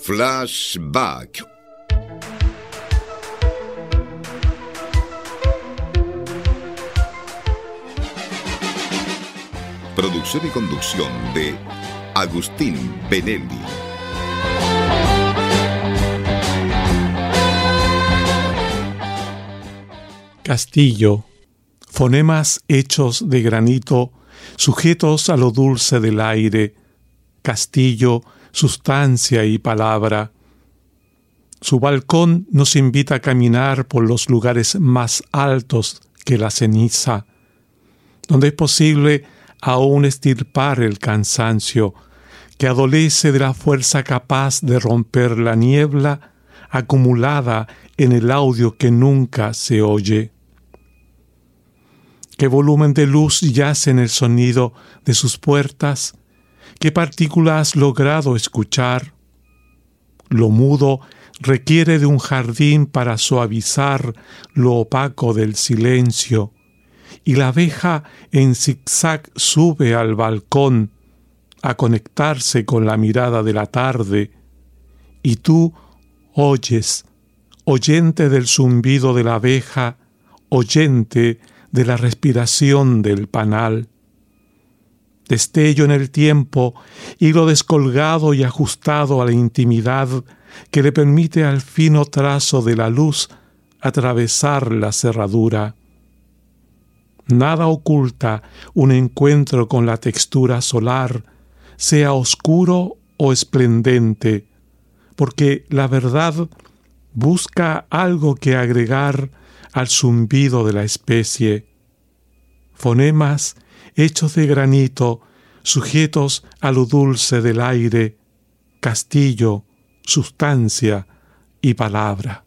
Flashback. Producción y conducción de Agustín Benelli. Castillo. Fonemas hechos de granito, sujetos a lo dulce del aire. Castillo, sustancia y palabra. Su balcón nos invita a caminar por los lugares más altos que la ceniza, donde es posible aún estirpar el cansancio que adolece de la fuerza capaz de romper la niebla acumulada en el audio que nunca se oye. ¿Qué volumen de luz yace en el sonido de sus puertas? ¿Qué partícula has logrado escuchar? Lo mudo requiere de un jardín para suavizar lo opaco del silencio y la abeja en zigzag sube al balcón a conectarse con la mirada de la tarde, y tú oyes, oyente del zumbido de la abeja, oyente de la respiración del panal. Destello en el tiempo, hilo descolgado y ajustado a la intimidad que le permite al fino trazo de la luz atravesar la cerradura. Nada oculta un encuentro con la textura solar, sea oscuro o esplendente, porque la verdad busca algo que agregar al zumbido de la especie. Fonemas hechos de granito, sujetos a lo dulce del aire, castillo, sustancia y palabra.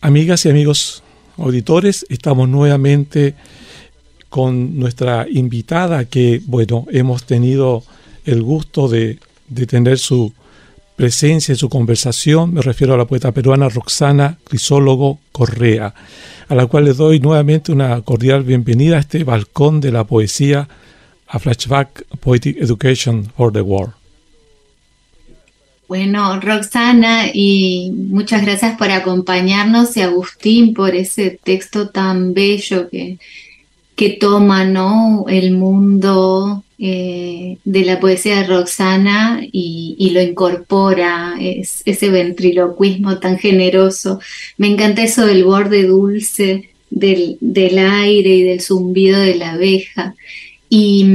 Amigas y amigos, auditores, estamos nuevamente con nuestra invitada que, bueno, hemos tenido el gusto de, de tener su presencia en su conversación. Me refiero a la poeta peruana Roxana Crisólogo Correa, a la cual le doy nuevamente una cordial bienvenida a este balcón de la poesía a Flashback Poetic Education for the World. Bueno, Roxana, y muchas gracias por acompañarnos y Agustín por ese texto tan bello que, que toma el mundo eh, de la poesía de Roxana y, lo incorpora, es, ese ventriloquismo tan generoso. Me encanta eso del borde dulce del, del aire y del zumbido de la abeja. Y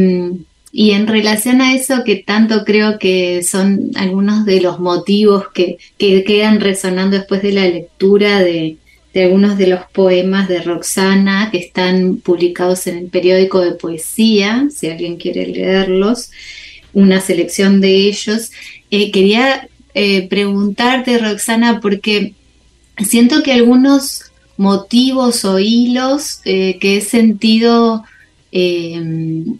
y en relación a eso, que tanto creo que son algunos de los motivos que, quedan resonando después de la lectura de, algunos de los poemas de Roxana que están publicados en el periódico de poesía, si alguien quiere leerlos, una selección de ellos. Eh, quería eh, preguntarte, Roxana, porque siento que algunos motivos o hilos eh, que he sentido que,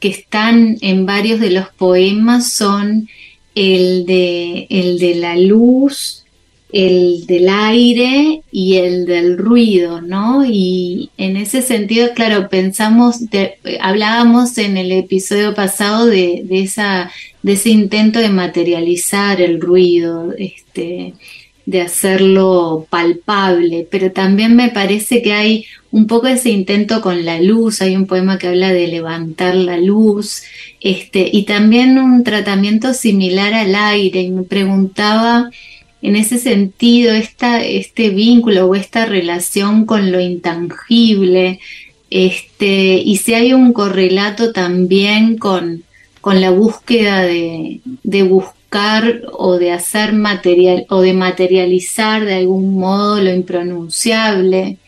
están en varios de los poemas son el de, el de la luz, el del aire y el del ruido, ¿no? Y en ese sentido, claro, pensamos, hablábamos en el episodio pasado de, de, de ese intento de materializar el ruido, este, de hacerlo palpable, pero también me parece que hay un poco ese intento con la luz, hay un poema que habla de levantar la luz, este, y también un tratamiento similar al aire, y me preguntaba en ese sentido este vínculo o esta relación con lo intangible, este, y si hay un correlato también con, con la búsqueda de, de buscar o de hacer material o de materializar de algún modo lo impronunciable,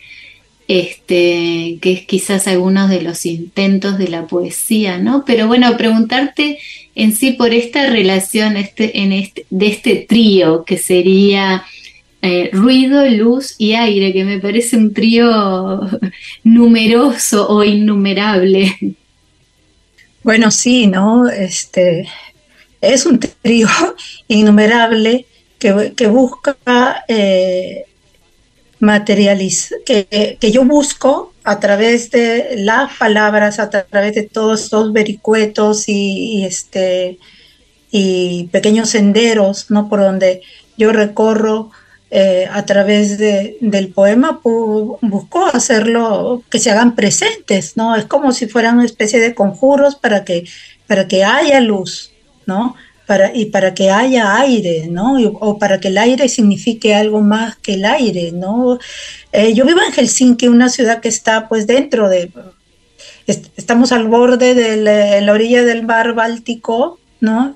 este, que es quizás algunos de los intentos de la poesía, ¿no? Pero bueno, preguntarte en sí por esta relación este, en este, de este trío que sería eh, ruido, luz y aire, que me parece un trío numeroso o innumerable. Bueno, sí, ¿no? Este, es un trío innumerable que, busca eh, materializar, que, yo busco a través de las palabras, a través de todos estos vericuetos y, este, y pequeños senderos, ¿no? Por donde yo recorro eh, a través de, del poema, buscó hacerlo que se hagan presentes, ¿no? Es como si fueran una especie de conjuros para que, para que haya luz, ¿no? Y para que haya aire, ¿no? o para que el aire signifique algo más que el aire, ¿no? Eh, yo vivo en Helsinki, una ciudad que está pues dentro de, estamos al borde de la orilla del mar Báltico, ¿no?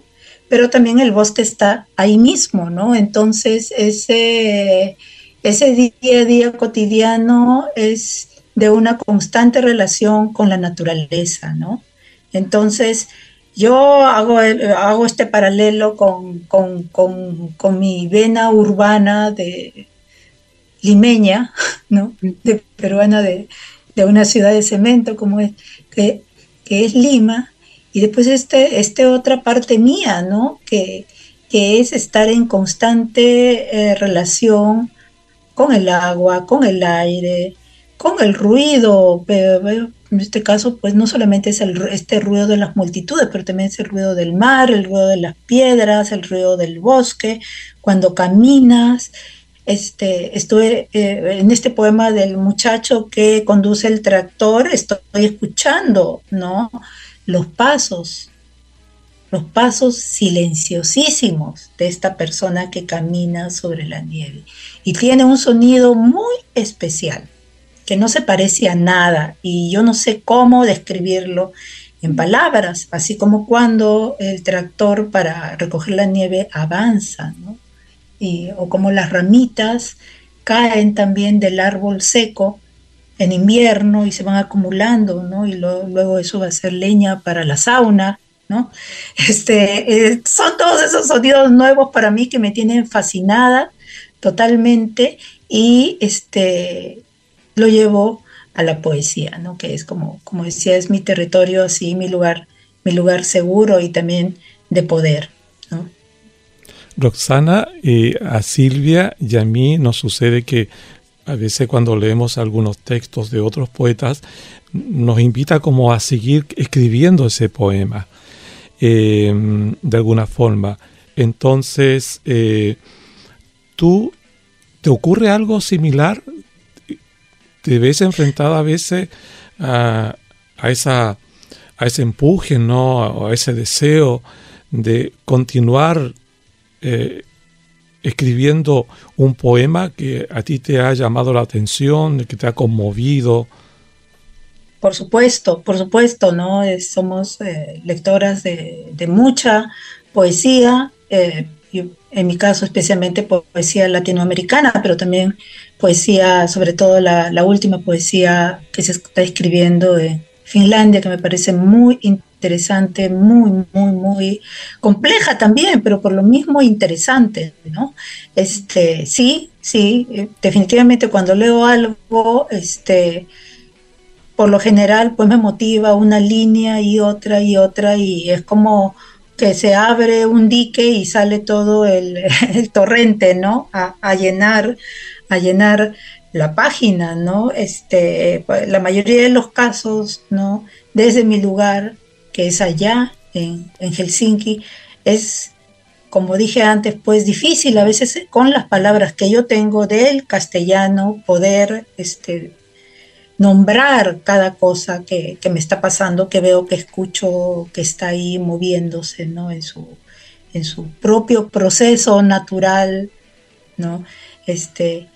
pero también el bosque está ahí mismo, ¿no? Entonces, ese, ese día a día cotidiano es de una constante relación con la naturaleza, ¿no? Entonces, yo hago, hago este paralelo con, con, mi vena urbana de limeña, ¿no? De peruana de, una ciudad de cemento como es, que, que es Lima, y después este, este otra parte mía, ¿no? Que, que es estar en constante eh, relación con el agua, con el aire, con el ruido. en este caso, pues no solamente es el, este ruido de las multitudes, pero también es el ruido del mar, el ruido de las piedras, el ruido del bosque, cuando caminas. Este, estuve eh, en este poema del muchacho que conduce el tractor, estoy escuchando, ¿no? los pasos, los pasos silenciosísimos de esta persona que camina sobre la nieve. Y tiene un sonido muy especial, que no se parece a nada, y yo no sé cómo describirlo en palabras, así como cuando el tractor para recoger la nieve avanza, o como las ramitas caen también del árbol seco en invierno y se van acumulando. Y luego eso va a ser leña para la sauna, ¿no? Este, eh, son todos esos sonidos nuevos para mí que me tienen fascinada totalmente y este, lo llevo a la poesía, ¿no? Que es como, como decía, es mi territorio, así, mi lugar, mi lugar seguro y también de poder. Roxana, eh, a Silvia y a mí nos sucede que a veces cuando leemos algunos textos de otros poetas, nos invita como a seguir escribiendo ese poema eh, de alguna forma. Entonces, eh, ¿tú te ocurre algo similar? ¿Te ves enfrentada a veces a, esa, a ese empuje, ¿no? a ese deseo de continuar eh, escribiendo un poema que a ti te ha llamado la atención, que te ha conmovido. Por supuesto, por supuesto, ¿no? somos eh, lectoras de, mucha poesía, eh, en mi caso especialmente poesía latinoamericana, pero también poesía, sobre todo la, última poesía que se está escribiendo en Finlandia, que me parece muy interesante, muy, muy, muy compleja también, pero por lo mismo interesante, ¿no? Este, sí, sí, eh, definitivamente cuando leo algo, este, por lo general, pues me motiva una línea y otra y otra, y es como que se abre un dique y sale todo el, torrente, ¿no? A, a, llenar, a llenar la página, ¿no? Este, pues, la mayoría de los casos, ¿no? Desde mi lugar, que es allá en, Helsinki, es, como dije antes, pues difícil a veces con las palabras que yo tengo del castellano poder este, nombrar cada cosa que, me está pasando, que veo, que escucho, que está ahí moviéndose, ¿no? En su, en su propio proceso natural, ¿no? Este,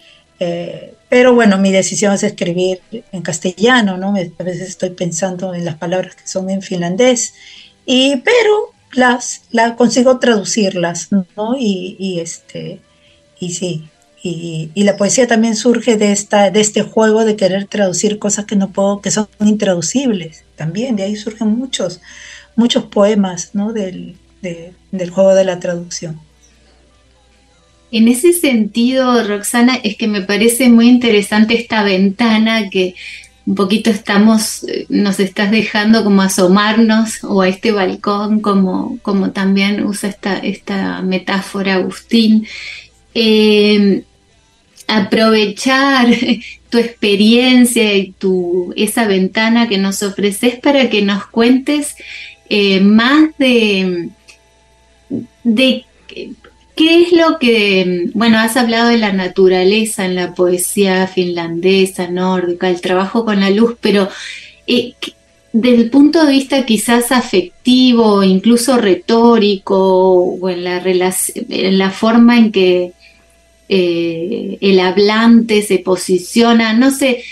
eh, pero bueno, mi decisión es escribir en castellano, ¿no? A veces estoy pensando en las palabras que son en finlandés, y, pero las, la consigo traducirlas, ¿no? Y, este, y sí, y, la poesía también surge de, esta, de este juego de querer traducir cosas que no puedo, que son intraducibles, también, de ahí surgen muchos, muchos poemas, ¿no? Del, del juego de la traducción. En ese sentido, Roxana, es que me parece muy interesante esta ventana que un poquito estamos, eh, nos estás dejando como asomarnos o a este balcón, como, como también usa esta, esta metáfora Agustín. Eh, aprovechar tu experiencia y tu, esa ventana que nos ofreces para que nos cuentes eh, más de de qué es lo que, bueno, has hablado de la naturaleza en la poesía finlandesa, nórdica, el trabajo con la luz, pero eh, desde el punto de vista quizás afectivo, incluso retórico, o en la, en la forma en que eh, el hablante se posiciona, no sé,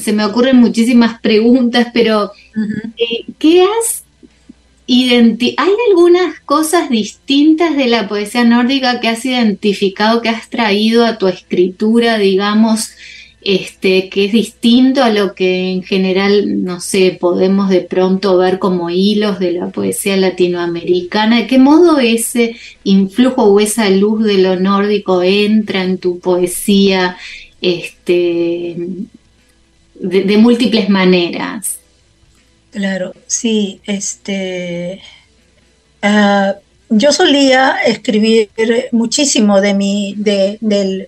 se me ocurren muchísimas preguntas, pero eh, ¿qué has ¿Hay algunas cosas distintas de la poesía nórdica que has identificado, que has traído a tu escritura, digamos, este, que es distinto a lo que en general, no sé, podemos de pronto ver como hilos de la poesía latinoamericana? ¿De qué modo ese influjo o esa luz de lo nórdico entra en tu poesía este, de múltiples maneras? Claro, sí, este, ah, yo solía escribir muchísimo de mi, de,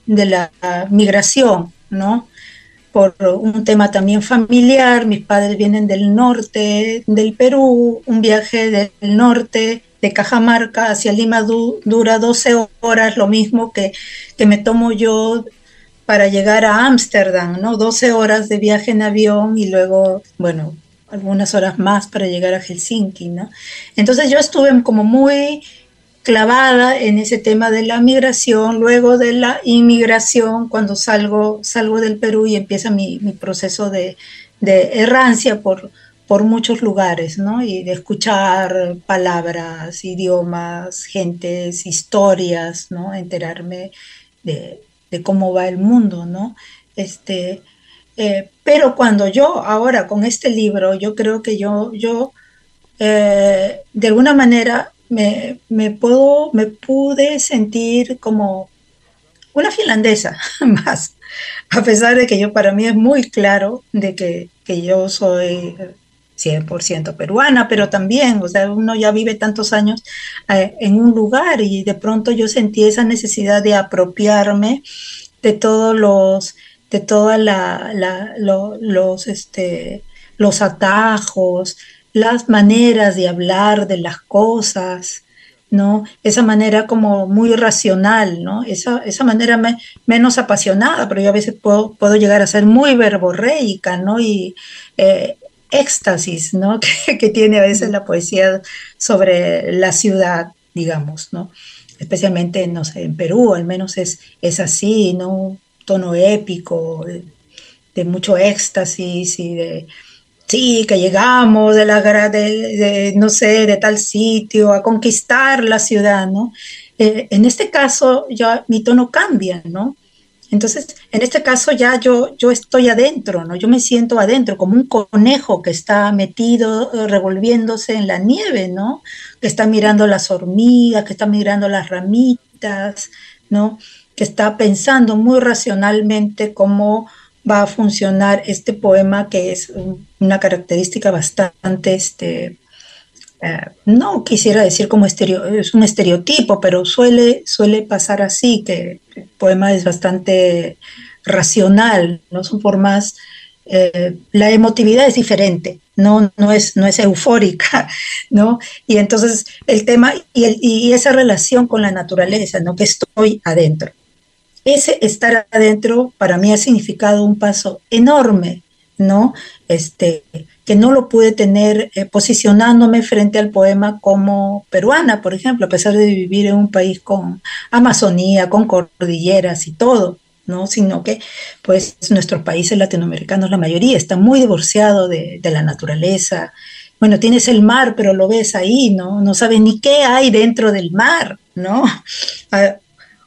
la migración, ¿no? Por un tema también familiar, mis padres vienen del norte del Perú, un viaje del norte de Cajamarca hacia Lima dura 12 horas, lo mismo que, que me tomo yo para llegar a Ámsterdam, ¿no? 12 horas de viaje en avión y luego, bueno, algunas horas más para llegar a Helsinki, ¿no? Entonces yo estuve como muy clavada en ese tema de la migración, luego de la inmigración, cuando salgo, salgo del Perú y empieza mi, proceso de, errancia por, por muchos lugares, ¿no? Y de escuchar palabras, idiomas, gentes, historias, ¿no? Enterarme de, de cómo va el mundo, ¿no? Este, eh, pero cuando yo ahora con este libro, yo creo que yo, yo eh, de alguna manera me, puedo, me pude sentir como una finlandesa más, a pesar de que yo para mí es muy claro de que, yo soy 100% peruana, pero también, o sea, uno ya vive tantos años eh, en un lugar y de pronto yo sentí esa necesidad de apropiarme de todos los de todos los, este, los atajos, las maneras de hablar de las cosas, ¿no? Esa manera como muy racional, ¿no? Esa, esa manera menos apasionada, pero yo a veces puedo, puedo, llegar a ser muy verborreica, ¿no? Y eh, éxtasis, ¿no? Que, tiene a veces la poesía sobre la ciudad, digamos, ¿no? Especialmente, en Perú al menos es, es así, ¿no? Tono épico, de, mucho éxtasis y de, sí, que llegamos de la de, no sé, de tal sitio a conquistar la ciudad, ¿no? Eh, en este caso ya mi tono cambia, ¿no? Entonces, en este caso ya yo, yo estoy adentro, ¿no? Yo me siento adentro, como un conejo que está metido, eh, revolviéndose en la nieve, ¿no? Que está mirando las hormigas, que está mirando las ramitas, ¿no? Que está pensando muy racionalmente cómo va a funcionar este poema, que es una característica bastante, este, eh, no quisiera decir como un estereotipo, pero suele, suele pasar así, que el poema es bastante racional, no son formas, eh, la emotividad es diferente, no, no, es, no es eufórica, ¿no? Y entonces el tema y, y esa relación con la naturaleza, ¿no? Que estoy adentro ese estar adentro para mí ha significado un paso enorme, ¿no? Este, que no lo pude tener eh, posicionándome frente al poema como peruana, por ejemplo, a pesar de vivir en un país con Amazonía, con cordilleras y todo, ¿no? Sino que, pues, nuestros países latinoamericanos, la mayoría, está muy divorciado de, de la naturaleza. Bueno, tienes el mar, pero lo ves ahí, ¿no? No sabes ni qué hay dentro del mar, ¿no? Ah,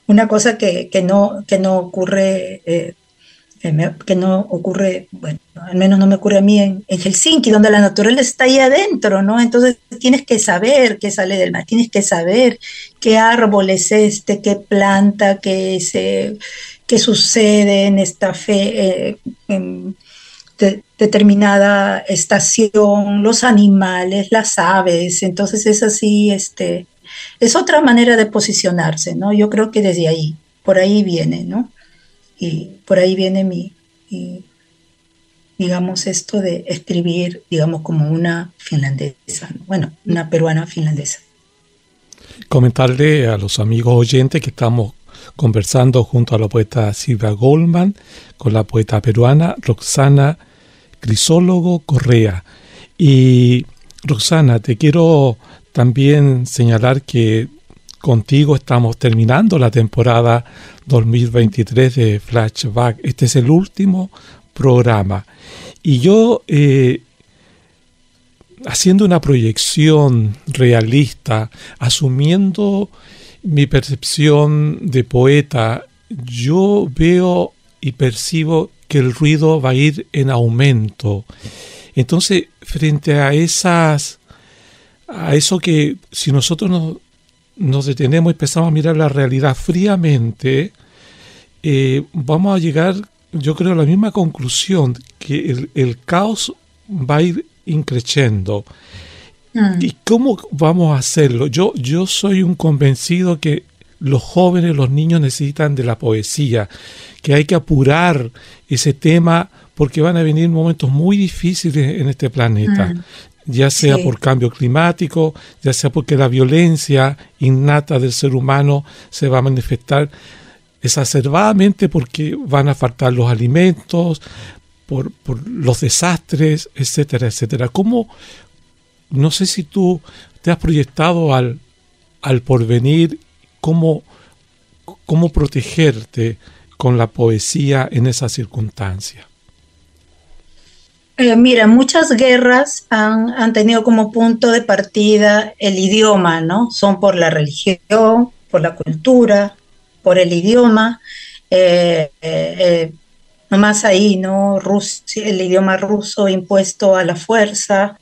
una cosa que, no, que no ocurre, eh, que no ocurre, bueno, al menos no me ocurre a mí en, Helsinki, donde la naturaleza está ahí adentro, ¿no? Entonces tienes que saber qué sale del mar, tienes que saber qué árbol es este, qué planta, qué, se, qué sucede en esta fe, eh, en determinada estación, los animales, las aves, entonces es así, este, es otra manera de posicionarse, ¿no? Yo creo que desde ahí, por ahí viene, ¿no? Y por ahí viene mi, digamos, esto de escribir, digamos, como una finlandesa, bueno, una peruana finlandesa. comentarle a los amigos oyentes que estamos conversando junto a la poeta Silvia Goldman con la poeta peruana Roxana Crisólogo Correa. Y Roxana, te quiero también señalar que contigo estamos terminando la temporada 2023 de Flashback. Este es el último programa. Y yo, eh, haciendo una proyección realista, asumiendo mi percepción de poeta, yo veo y percibo que el ruido va a ir en aumento. Entonces, frente a esas, a eso que si nosotros nos, nos detenemos y empezamos a mirar la realidad fríamente, eh, vamos a llegar, yo creo, a la misma conclusión, que el, caos va a ir increciendo. Mm. ¿Y cómo vamos a hacerlo? Yo, yo soy un convencido que los jóvenes, los niños necesitan de la poesía, que hay que apurar ese tema porque van a venir momentos muy difíciles en este planeta. Mm ya sea por cambio climático, ya sea porque la violencia innata del ser humano se va a manifestar exacerbadamente porque van a faltar los alimentos, por, los desastres, etcétera, etcétera. ¿Cómo, no sé si tú te has proyectado al, al porvenir, cómo, cómo protegerte con la poesía en esas circunstancias? Eh, mira, muchas guerras han, tenido como punto de partida el idioma, ¿no? Son por la religión, por la cultura, por el idioma. Eh, eh, nomás ahí, ¿no? el idioma ruso impuesto a la fuerza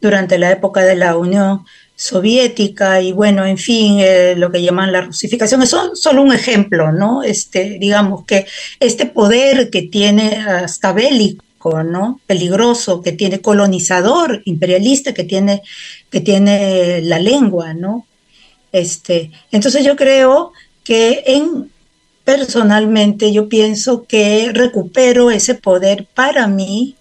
durante la época de la Unión Soviética y bueno, en fin, lo que llaman la rusificación. Es solo un ejemplo, ¿no? Este, digamos que este poder que tiene hasta bélico ¿no? Peligroso, que tiene colonizador, imperialista, que tiene, que tiene la lengua, ¿no? Este, entonces yo creo que en, personalmente yo pienso que recupero ese poder para mí,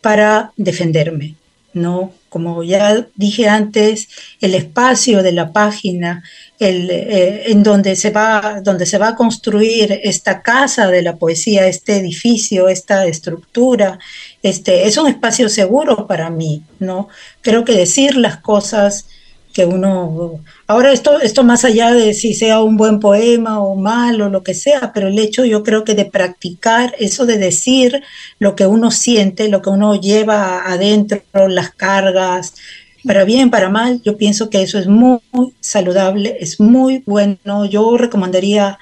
para defenderme, ¿no? Como ya dije antes, el espacio de la página, el, eh, en donde se, va, donde se va a construir esta casa de la poesía, este edificio, esta estructura, este, es un espacio seguro para mí, ¿no? Creo que decir las cosas que uno... Ahora esto, esto más allá de si sea un buen poema o malo, lo que sea, pero el hecho yo creo que de practicar eso de decir lo que uno siente, lo que uno lleva adentro, las cargas, para bien, para mal, yo pienso que eso es muy, saludable, es muy bueno. Yo recomendaría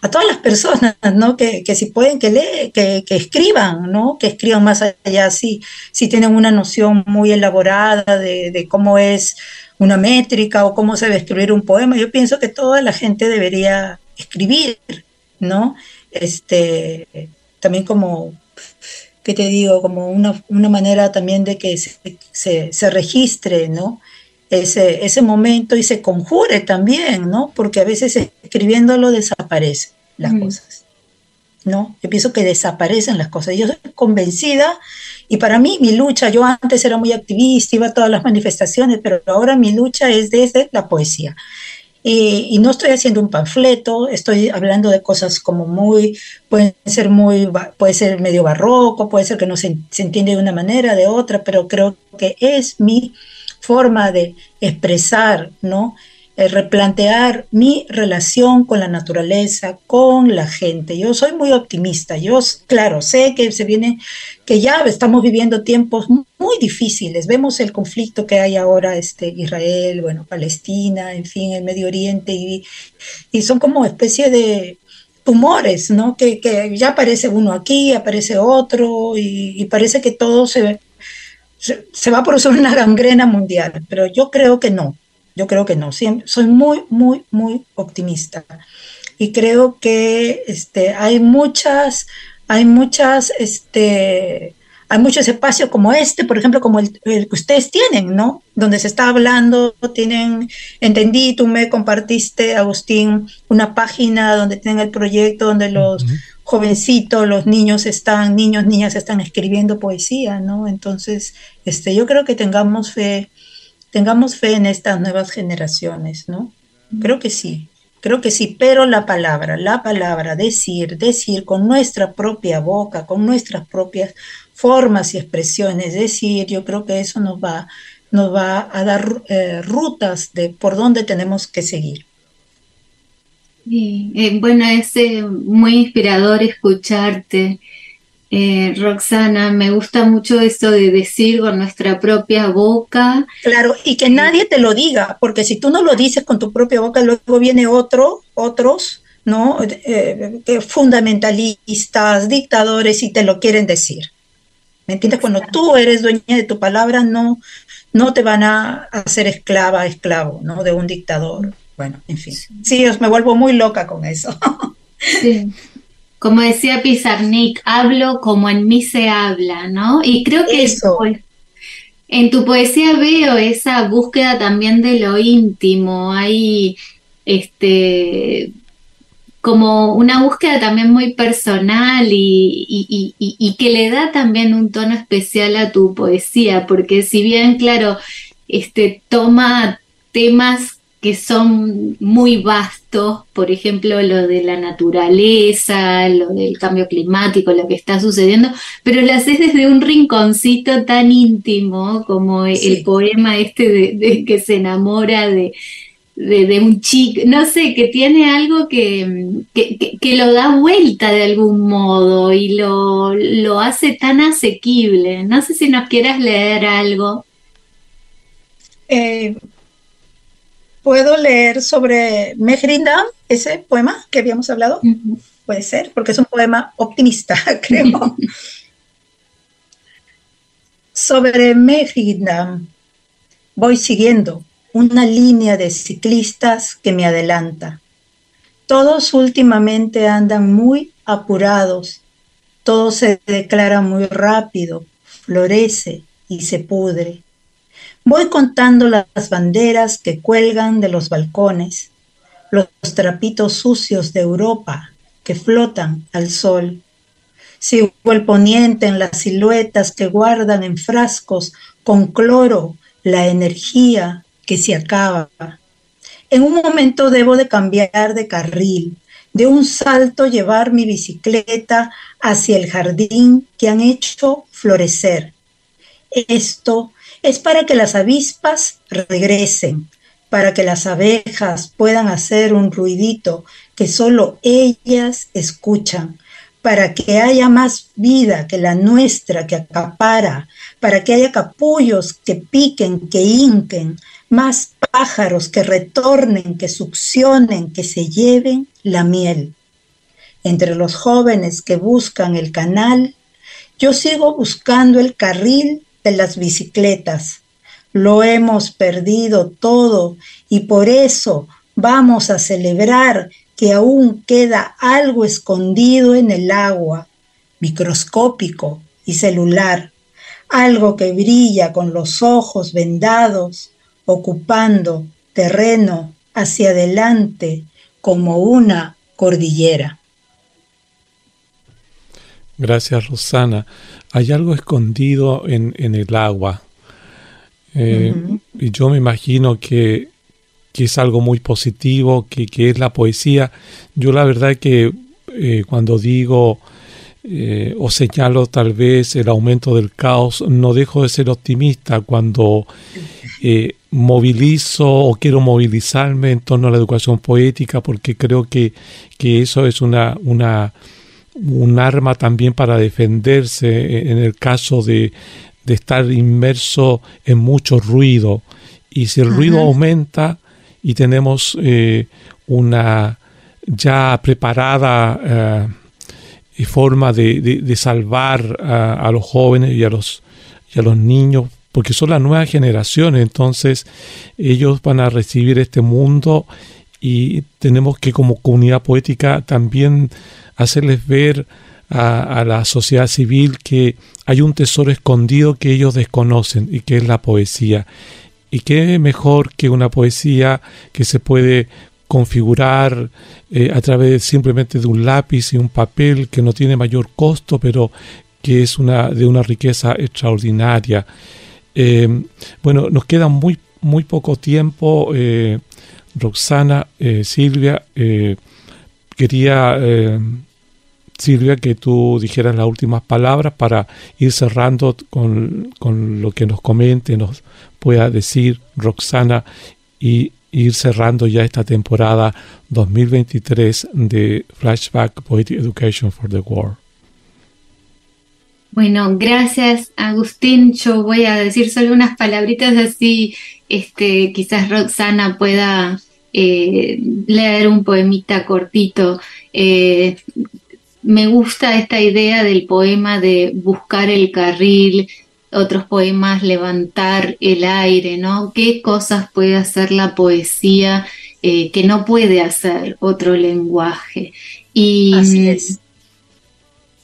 a todas las personas, ¿no? Que, si pueden, que, lee, que, que, escriban, ¿no? Que escriban más allá, si, si tienen una noción muy elaborada de, de cómo es una métrica o cómo se debe escribir un poema. Yo pienso que toda la gente debería escribir, ¿no? Este, también como, ¿qué te digo? Como una, manera también de que se, se, registre, ¿no? Ese, ese, momento y se conjure también, ¿no? Porque a veces escribiéndolo desaparecen las cosas, ¿no? Yo pienso que desaparecen las cosas. Yo estoy convencida y para mí, mi lucha, yo antes era muy activista, iba a todas las manifestaciones, pero ahora mi lucha es desde la poesía. Y, no estoy haciendo un panfleto, estoy hablando de cosas como muy, pueden ser muy, puede ser medio barroco, puede ser que no se, se entiende de una manera, de otra, pero creo que es mi forma de expresar, ¿no? Eh, replantear mi relación con la naturaleza, con la gente. Yo soy muy optimista. Yo, claro, sé que se viene, que ya estamos viviendo tiempos muy difíciles. Vemos el conflicto que hay ahora, este, Israel, bueno, Palestina, en fin, el Medio Oriente, y, son como especie de tumores, ¿no? Que, que, ya aparece uno aquí, aparece otro, y, y parece que todo se, se, se va a producir una gangrena mundial, pero yo creo que no. Yo creo que no. soy muy, muy, muy optimista. Y creo que este, hay muchas, hay muchas, este, hay muchos espacios como este, por ejemplo, como el, que ustedes tienen, ¿no? Donde se está hablando, tienen, entendí, tú me compartiste, Agustín, una página donde tienen el proyecto, donde los jovencitos, los niños están, niños, niñas están escribiendo poesía, ¿no? Entonces, este, yo creo que tengamos fe tengamos fe en estas nuevas generaciones, ¿no? Creo que sí, creo que sí, pero la palabra, la palabra, decir, decir con nuestra propia boca, con nuestras propias formas y expresiones, decir, yo creo que eso nos va, nos va a dar eh, rutas de por dónde tenemos que seguir. Eh, bueno, es eh, muy inspirador escucharte. Eh, Roxana, me gusta mucho esto de decir con nuestra propia boca. Claro, y que nadie te lo diga, porque si tú no lo dices con tu propia boca, luego viene otro, otros, ¿no? fundamentalistas, dictadores, y te lo quieren decir. ¿Me entiendes? Cuando tú eres dueña de tu palabra, no, no te van a hacer esclava, esclavo, ¿no? De un dictador. Bueno, en fin. Sí, me vuelvo muy loca con eso. Sí. Como decía Pizarnik, hablo como en mí se habla, ¿no? Y creo que eso. en tu poesía veo esa búsqueda también de lo íntimo. Hay este como una búsqueda también muy personal y, y, que le da también un tono especial a tu poesía, porque si bien, claro, este, toma temas que son muy vastos, por ejemplo, lo de la naturaleza, lo del cambio climático, lo que está sucediendo, pero lo haces desde un rinconcito tan íntimo como el poema este de, que se enamora de, de, un chico, no sé, que tiene algo que, que, lo da vuelta de algún modo y lo, lo hace tan asequible. No sé si nos quieras leer algo. Eh, puedo leer sobre Mehrindam, ese poema que habíamos hablado. Puede ser, porque es un poema optimista, creo. sobre Mehrindam voy siguiendo una línea de ciclistas que me adelanta. Todos últimamente andan muy apurados, todo se declara muy rápido, florece y se pudre. Voy contando las banderas que cuelgan de los balcones, los trapitos sucios de Europa que flotan al sol. Sigo el poniente en las siluetas que guardan en frascos con cloro la energía que se acaba. En un momento debo de cambiar de carril, de un salto llevar mi bicicleta hacia el jardín que han hecho florecer. Esto es para que las avispas regresen, para que las abejas puedan hacer un ruidito que solo ellas escuchan, para que haya más vida que la nuestra que acapara, para que haya capullos que piquen, que hinquen, más pájaros que retornen, que succionen, que se lleven la miel. Entre los jóvenes que buscan el canal, yo sigo buscando el carril de las bicicletas. Lo hemos perdido todo y por eso vamos a celebrar que aún queda algo escondido en el agua, microscópico y celular, algo que brilla con los ojos vendados, ocupando terreno hacia adelante como una cordillera. Gracias, Rosana hay algo escondido en, el agua. Eh, y yo me imagino que, es algo muy positivo, que, es la poesía. Yo la verdad que eh, cuando digo eh, o señalo tal vez el aumento del caos, no dejo de ser optimista cuando movilizo o quiero movilizarme en torno a la educación poética porque creo que, que eso es una, una un arma también para defenderse en el caso de, estar inmerso en mucho ruido. Y si el ruido aumenta y tenemos eh, una ya preparada eh, forma de, salvar a, los jóvenes y a los, y a los niños, porque son las nuevas generaciones, entonces ellos van a recibir este mundo y tenemos que como comunidad poética también hacerles ver a, la sociedad civil que hay un tesoro escondido que ellos desconocen y que es la poesía. Y qué mejor que una poesía que se puede configurar eh, a través simplemente de un lápiz y un papel que no tiene mayor costo, pero que es una, de una riqueza extraordinaria. Eh, bueno, nos quedan muy muy poco tiempo, eh, Roxana, eh, Silvia, eh, quería, Silvia, que tú dijeras las últimas palabras para ir cerrando con, con lo que nos comente, nos pueda decir Roxana y ir cerrando ya esta temporada 2023 de Flashback Poetic Education for the World. Bueno, gracias Agustín. Yo voy a decir solo unas palabritas así, este, quizás Roxana pueda eh, leer un poemita cortito. Eh, me gusta esta idea del poema de buscar el carril, otros poemas levantar el aire, ¿no? ¿Qué cosas puede hacer la poesía eh, que no puede hacer otro lenguaje? Y, Así es.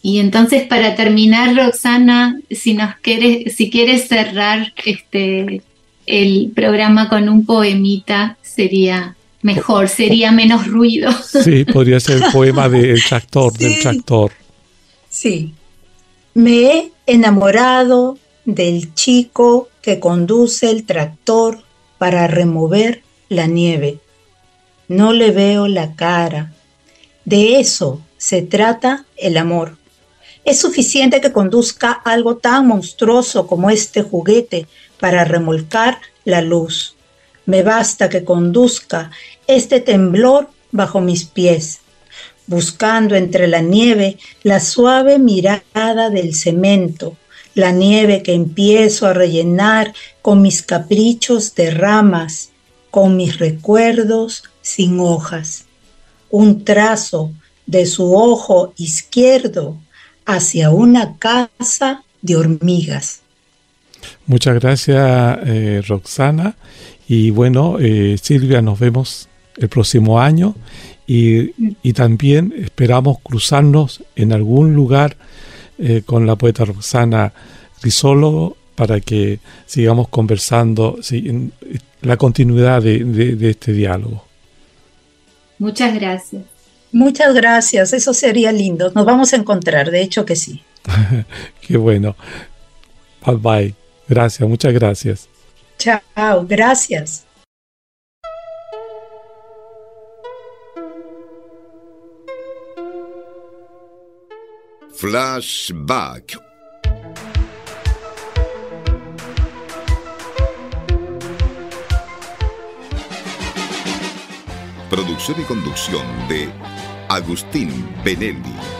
Y entonces para terminar, Roxana, si nos quieres, si quieres cerrar este el programa con un poemita, sería mejor, sería menos ruido. Sí, podría ser el poema del tractor, del tractor. Sí. Me he enamorado del chico que conduce el tractor para remover la nieve. No le veo la cara. De eso se trata el amor. Es suficiente que conduzca algo tan monstruoso como este juguete para remolcar la luz. Me basta que conduzca este temblor bajo mis pies, buscando entre la nieve la suave mirada del cemento, la nieve que empiezo a rellenar con mis caprichos de ramas, con mis recuerdos sin hojas. Un trazo de su ojo izquierdo hacia una casa de hormigas. Muchas gracias, eh, Roxana. Y bueno, eh, Silvia, nos vemos el próximo año y, también esperamos cruzarnos en algún lugar eh, con la poeta Roxana Crisólogo para que sigamos conversando en la continuidad de este diálogo. Muchas gracias. Muchas gracias, eso sería lindo. Nos vamos a encontrar, de hecho que sí. Qué bueno. Bye bye. Gracias, muchas gracias. Chao, gracias. Flashback. Producción y conducción de Agustín Benelli.